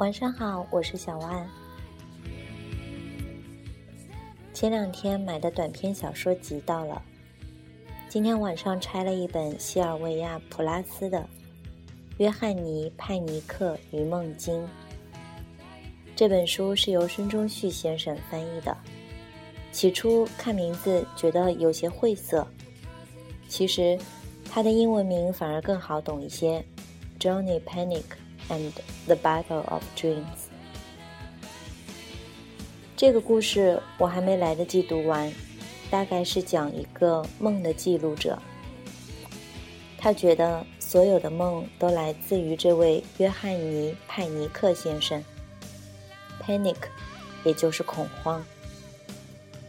晚上好，我是小万。前两天买的短篇小说集到了，今天晚上拆了一本西尔维亚·普拉斯的《约翰尼·派尼克与梦境》。这本书是由孙中旭先生翻译的。起初看名字觉得有些晦涩，其实他的英文名反而更好懂一些，《Johnny Panic and the Battle of Dreams》。这个故事我还没来得及读完，大概是讲一个梦的记录者，他觉得所有的梦都来自于这位约翰尼·派尼克先生。Panic，也就是恐慌。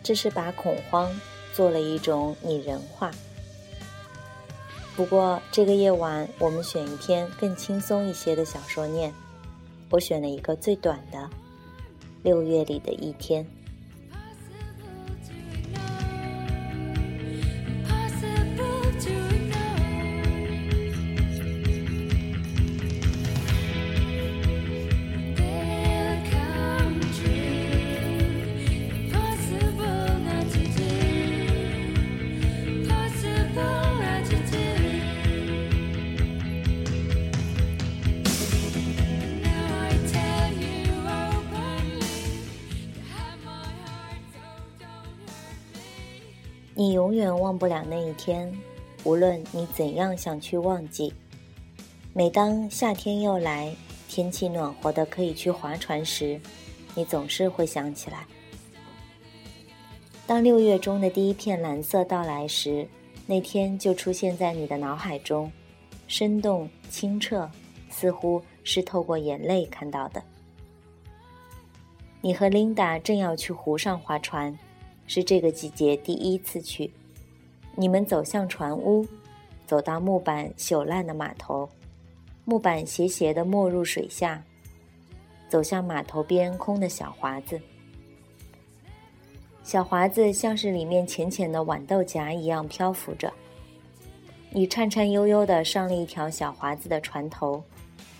这是把恐慌做了一种拟人化。不过这个夜晚，我们选一篇更轻松一些的小说念。我选了一个最短的，《六月里的一天》。你永远忘不了那一天，无论你怎样想去忘记。每当夏天又来，天气暖和的可以去划船时，你总是会想起来。当六月中的第一片蓝色到来时，那天就出现在你的脑海中，生动清澈，似乎是透过眼泪看到的。你和琳达正要去湖上划船。是这个季节第一次去，你们走向船屋，走到木板朽烂的码头，木板斜斜地没入水下，走向码头边空的小华子。小华子像是里面浅浅的豌豆荚一样漂浮着。你颤颤悠悠地上了一条小华子的船头，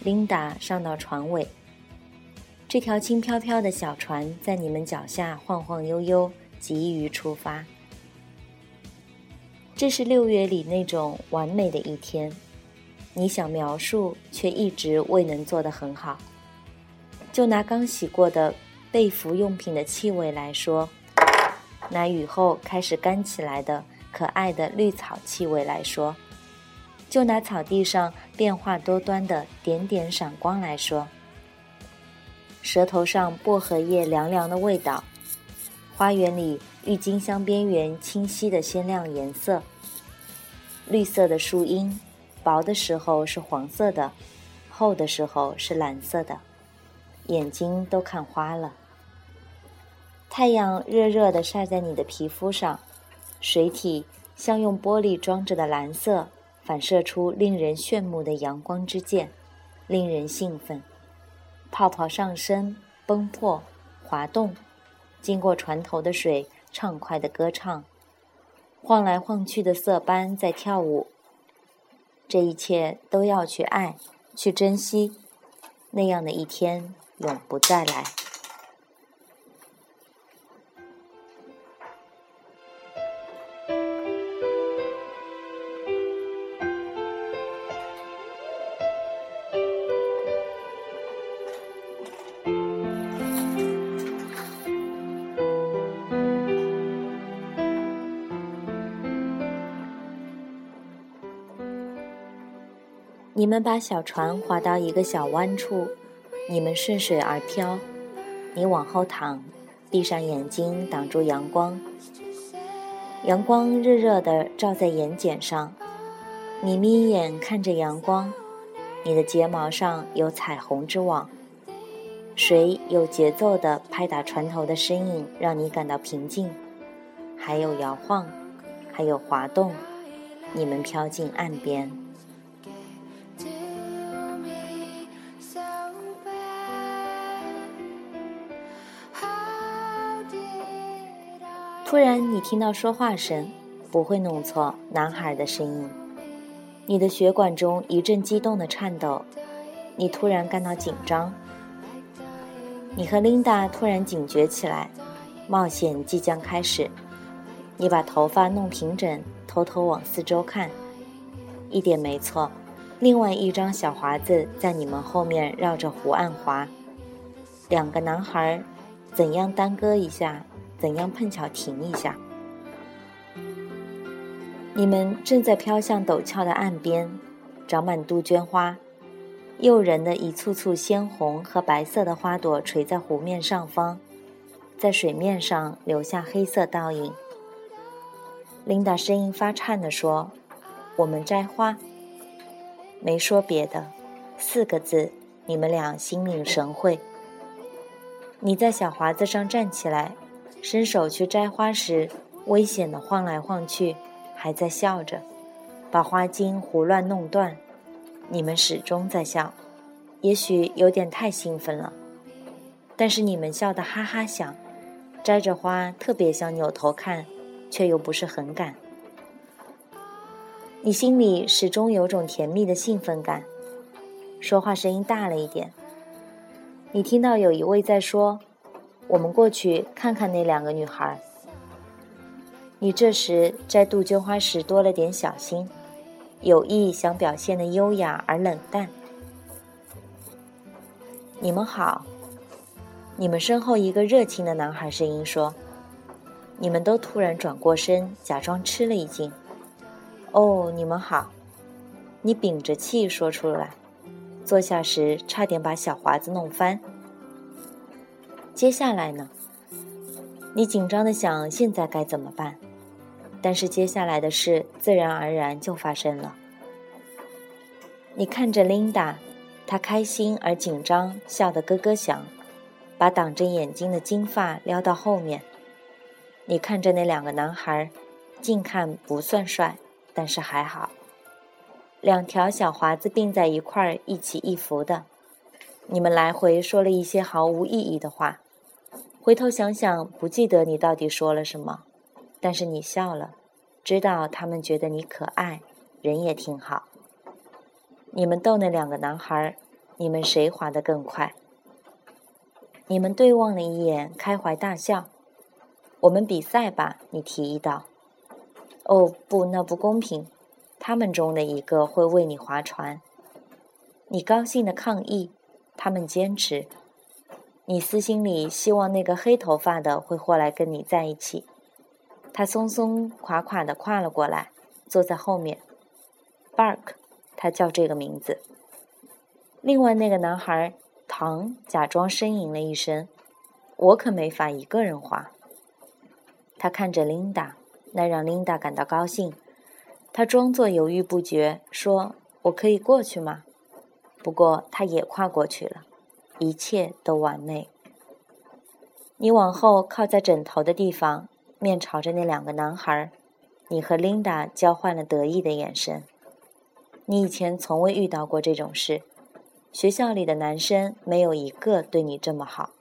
琳达上到船尾。这条轻飘飘的小船在你们脚下晃晃悠悠。急于出发，这是六月里那种完美的一天。你想描述，却一直未能做得很好。就拿刚洗过的被服用品的气味来说，拿雨后开始干起来的可爱的绿草气味来说，就拿草地上变化多端的点点闪光来说，舌头上薄荷叶凉凉的味道。花园里郁金香边缘清晰的鲜亮颜色，绿色的树荫，薄的时候是黄色的，厚的时候是蓝色的，眼睛都看花了。太阳热热的晒在你的皮肤上，水体像用玻璃装着的蓝色，反射出令人炫目的阳光之箭，令人兴奋。泡泡上升，崩破，滑动。经过船头的水畅快的歌唱，晃来晃去的色斑在跳舞。这一切都要去爱，去珍惜，那样的一天永不再来。你们把小船划到一个小湾处，你们顺水而漂。你往后躺，闭上眼睛，挡住阳光。阳光热热的照在眼睑上，你眯眼看着阳光。你的睫毛上有彩虹之网，水有节奏的拍打船头的身影，让你感到平静。还有摇晃，还有滑动。你们飘进岸边。突然，你听到说话声，不会弄错，男孩的声音。你的血管中一阵激动的颤抖，你突然感到紧张。你和琳达突然警觉起来，冒险即将开始。你把头发弄平整，偷偷往四周看，一点没错。另外一张小华子在你们后面绕着湖岸滑。两个男孩怎样耽搁一下，怎样碰巧停一下。你们正在飘向陡峭的岸边，长满杜鹃花。诱人的一簇簇鲜红和白色的花朵垂在湖面上方，在水面上留下黑色倒影。琳达声音发颤地说：“我们摘花。”没说别的，四个字，你们俩心领神会。你在小华子上站起来，伸手去摘花时，危险地晃来晃去，还在笑着，把花茎胡乱弄断。你们始终在笑，也许有点太兴奋了，但是你们笑得哈哈响，摘着花特别想扭头看，却又不是很敢。你心里始终有种甜蜜的兴奋感，说话声音大了一点。你听到有一位在说：“我们过去看看那两个女孩。”你这时摘杜鹃花时多了点小心。有意想表现的优雅而冷淡。你们好，你们身后一个热情的男孩声音说：“你们都突然转过身，假装吃了一惊。”哦，你们好，你屏着气说出来，坐下时差点把小华子弄翻。接下来呢？你紧张的想，现在该怎么办？但是接下来的事自然而然就发生了。你看着琳达，她开心而紧张，笑得咯咯响，把挡着眼睛的金发撩到后面。你看着那两个男孩，近看不算帅，但是还好。两条小华子并在一块儿，一起一伏的。你们来回说了一些毫无意义的话，回头想想，不记得你到底说了什么。但是你笑了，知道他们觉得你可爱，人也挺好。你们逗那两个男孩，你们谁滑得更快？你们对望了一眼，开怀大笑。我们比赛吧，你提议道。哦不，那不公平。他们中的一个会为你划船。你高兴的抗议，他们坚持。你私心里希望那个黑头发的会过来跟你在一起。他松松垮垮的跨了过来，坐在后面。Bark，他叫这个名字。另外那个男孩唐假装呻吟了一声：“我可没法一个人滑。”他看着琳达，那让琳达感到高兴。他装作犹豫不决，说：“我可以过去吗？”不过他也跨过去了，一切都完美。你往后靠在枕头的地方。面朝着那两个男孩，你和琳达交换了得意的眼神。你以前从未遇到过这种事，学校里的男生没有一个对你这么好。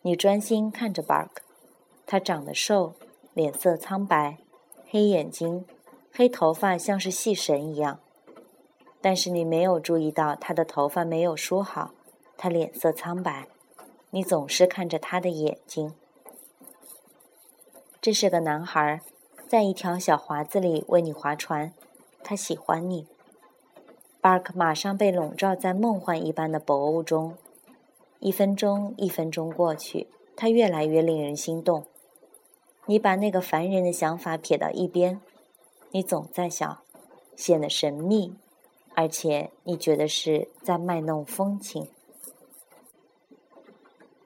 你专心看着 Bark，他长得瘦，脸色苍白，黑眼睛，黑头发像是细绳一样。但是你没有注意到他的头发没有梳好，他脸色苍白。你总是看着他的眼睛。这是个男孩，在一条小华子里为你划船。他喜欢你。Bark 马上被笼罩在梦幻一般的薄雾中。一分钟一分钟过去，他越来越令人心动。你把那个烦人的想法撇到一边。你总在笑，显得神秘，而且你觉得是在卖弄风情。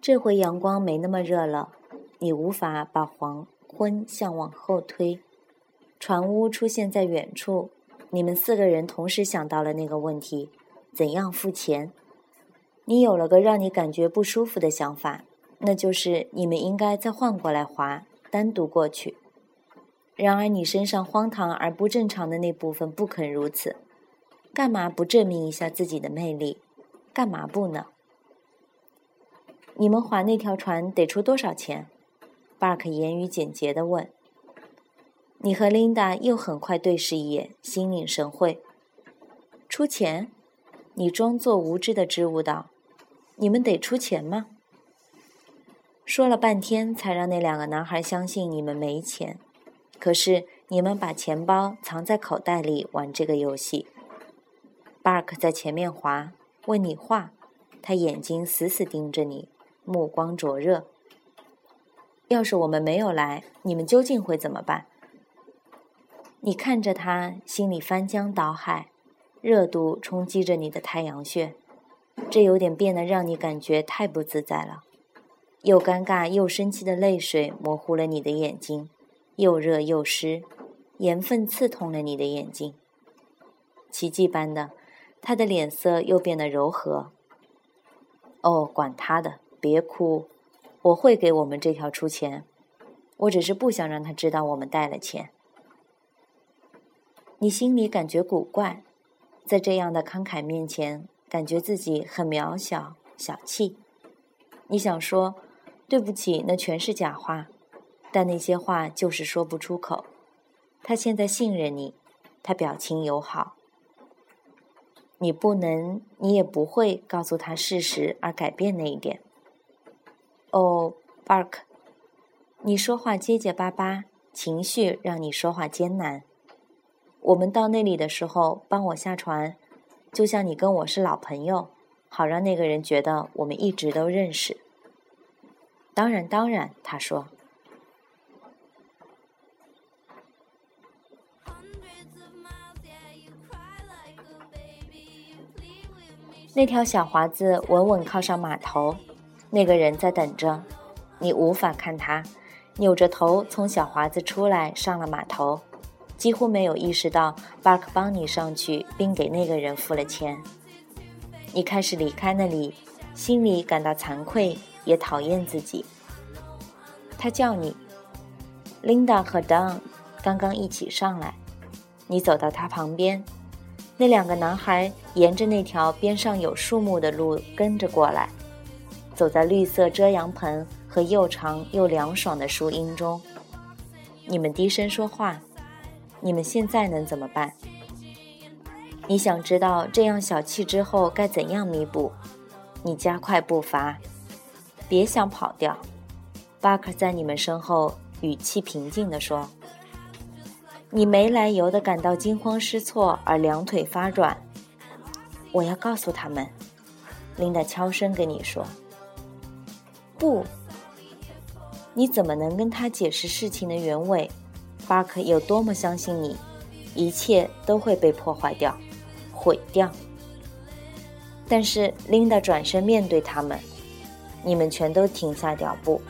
这回阳光没那么热了，你无法把黄。昏向往后推，船屋出现在远处。你们四个人同时想到了那个问题：怎样付钱？你有了个让你感觉不舒服的想法，那就是你们应该再换过来划，单独过去。然而你身上荒唐而不正常的那部分不肯如此。干嘛不证明一下自己的魅力？干嘛不呢？你们划那条船得出多少钱？巴克言语简洁地问：“你和琳达又很快对视一眼，心领神会。出钱？你装作无知的支吾道：‘你们得出钱吗？’说了半天才让那两个男孩相信你们没钱，可是你们把钱包藏在口袋里玩这个游戏。Bark 在前面滑，问你话，他眼睛死死盯着你，目光灼热。要是我们没有来，你们究竟会怎么办？你看着他，心里翻江倒海，热度冲击着你的太阳穴，这有点变得让你感觉太不自在了。又尴尬又生气的泪水模糊了你的眼睛，又热又湿，盐分刺痛了你的眼睛。奇迹般的，他的脸色又变得柔和。哦，管他的，别哭。我会给我们这条出钱，我只是不想让他知道我们带了钱。你心里感觉古怪，在这样的慷慨面前，感觉自己很渺小、小气。你想说对不起，那全是假话，但那些话就是说不出口。他现在信任你，他表情友好。你不能，你也不会告诉他事实而改变那一点。哦，Bark，你说话结结巴巴，情绪让你说话艰难。我们到那里的时候，帮我下船，就像你跟我是老朋友，好让那个人觉得我们一直都认识。当然，当然，他说。那条小华子稳稳靠上码头。那个人在等着，你无法看他，扭着头从小华子出来，上了码头，几乎没有意识到巴克帮你上去，并给那个人付了钱。你开始离开那里，心里感到惭愧，也讨厌自己。他叫你，Linda 和 Don 刚刚一起上来，你走到他旁边，那两个男孩沿着那条边上有树木的路跟着过来。走在绿色遮阳棚和又长又凉爽的树荫中，你们低声说话。你们现在能怎么办？你想知道这样小气之后该怎样弥补？你加快步伐，别想跑掉。巴克在你们身后，语气平静地说：“你没来由的感到惊慌失措而两腿发软。我要告诉他们。”琳达悄声跟你说。不，你怎么能跟他解释事情的原委？巴克有多么相信你，一切都会被破坏掉、毁掉。但是琳达转身面对他们，你们全都停下脚步。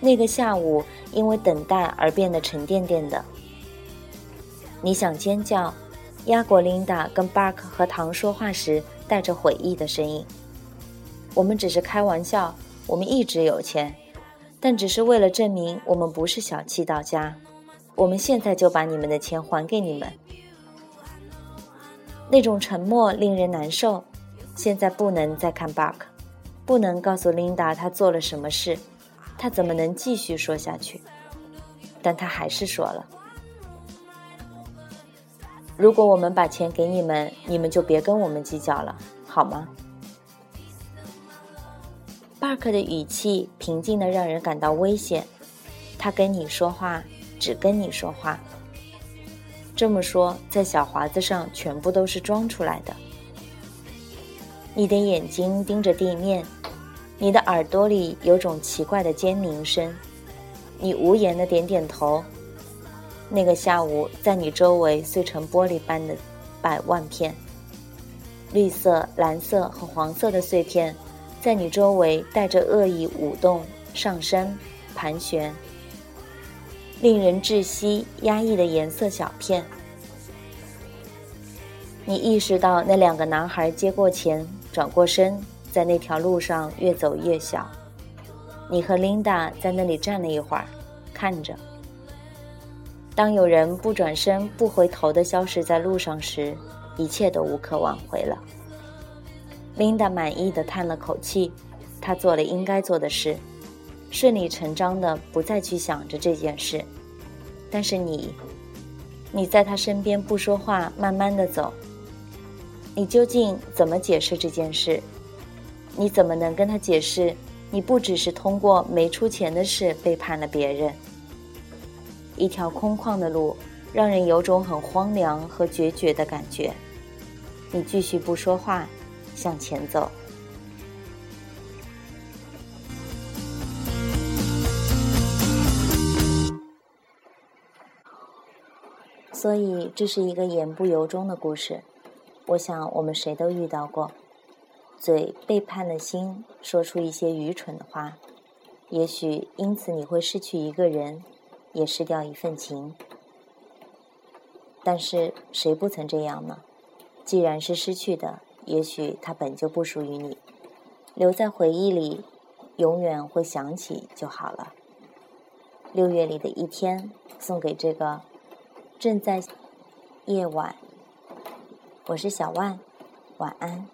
那个下午因为等待而变得沉甸甸的。你想尖叫，压过琳达跟巴克和唐说话时带着悔意的声音。我们只是开玩笑。我们一直有钱，但只是为了证明我们不是小气到家。我们现在就把你们的钱还给你们。那种沉默令人难受。现在不能再看 Buck，不能告诉琳达他做了什么事，他怎么能继续说下去？但他还是说了：“如果我们把钱给你们，你们就别跟我们计较了，好吗？”巴克的语气平静的让人感到危险。他跟你说话，只跟你说话。这么说，在小华子上全部都是装出来的。你的眼睛盯着地面，你的耳朵里有种奇怪的尖鸣声。你无言的点点头。那个下午，在你周围碎成玻璃般的百万片，绿色、蓝色和黄色的碎片。在你周围带着恶意舞动、上升、盘旋，令人窒息、压抑的颜色小片。你意识到那两个男孩接过钱，转过身，在那条路上越走越小。你和琳达在那里站了一会儿，看着。当有人不转身、不回头的消失在路上时，一切都无可挽回了。琳达满意的叹了口气，她做了应该做的事，顺理成章的不再去想着这件事。但是你，你在他身边不说话，慢慢的走。你究竟怎么解释这件事？你怎么能跟他解释你不只是通过没出钱的事背叛了别人。一条空旷的路，让人有种很荒凉和决绝的感觉。你继续不说话，向前走。所以，这是一个言不由衷的故事。我想，我们谁都遇到过，嘴背叛了心，说出一些愚蠢的话。也许因此你会失去一个人，也失掉一份情。但是谁不曾这样呢？既然是失去的，也许它本就不属于你，留在回忆里，永远会想起就好了。六月里的一天，送给这个。正在夜晚，我是小万，晚安。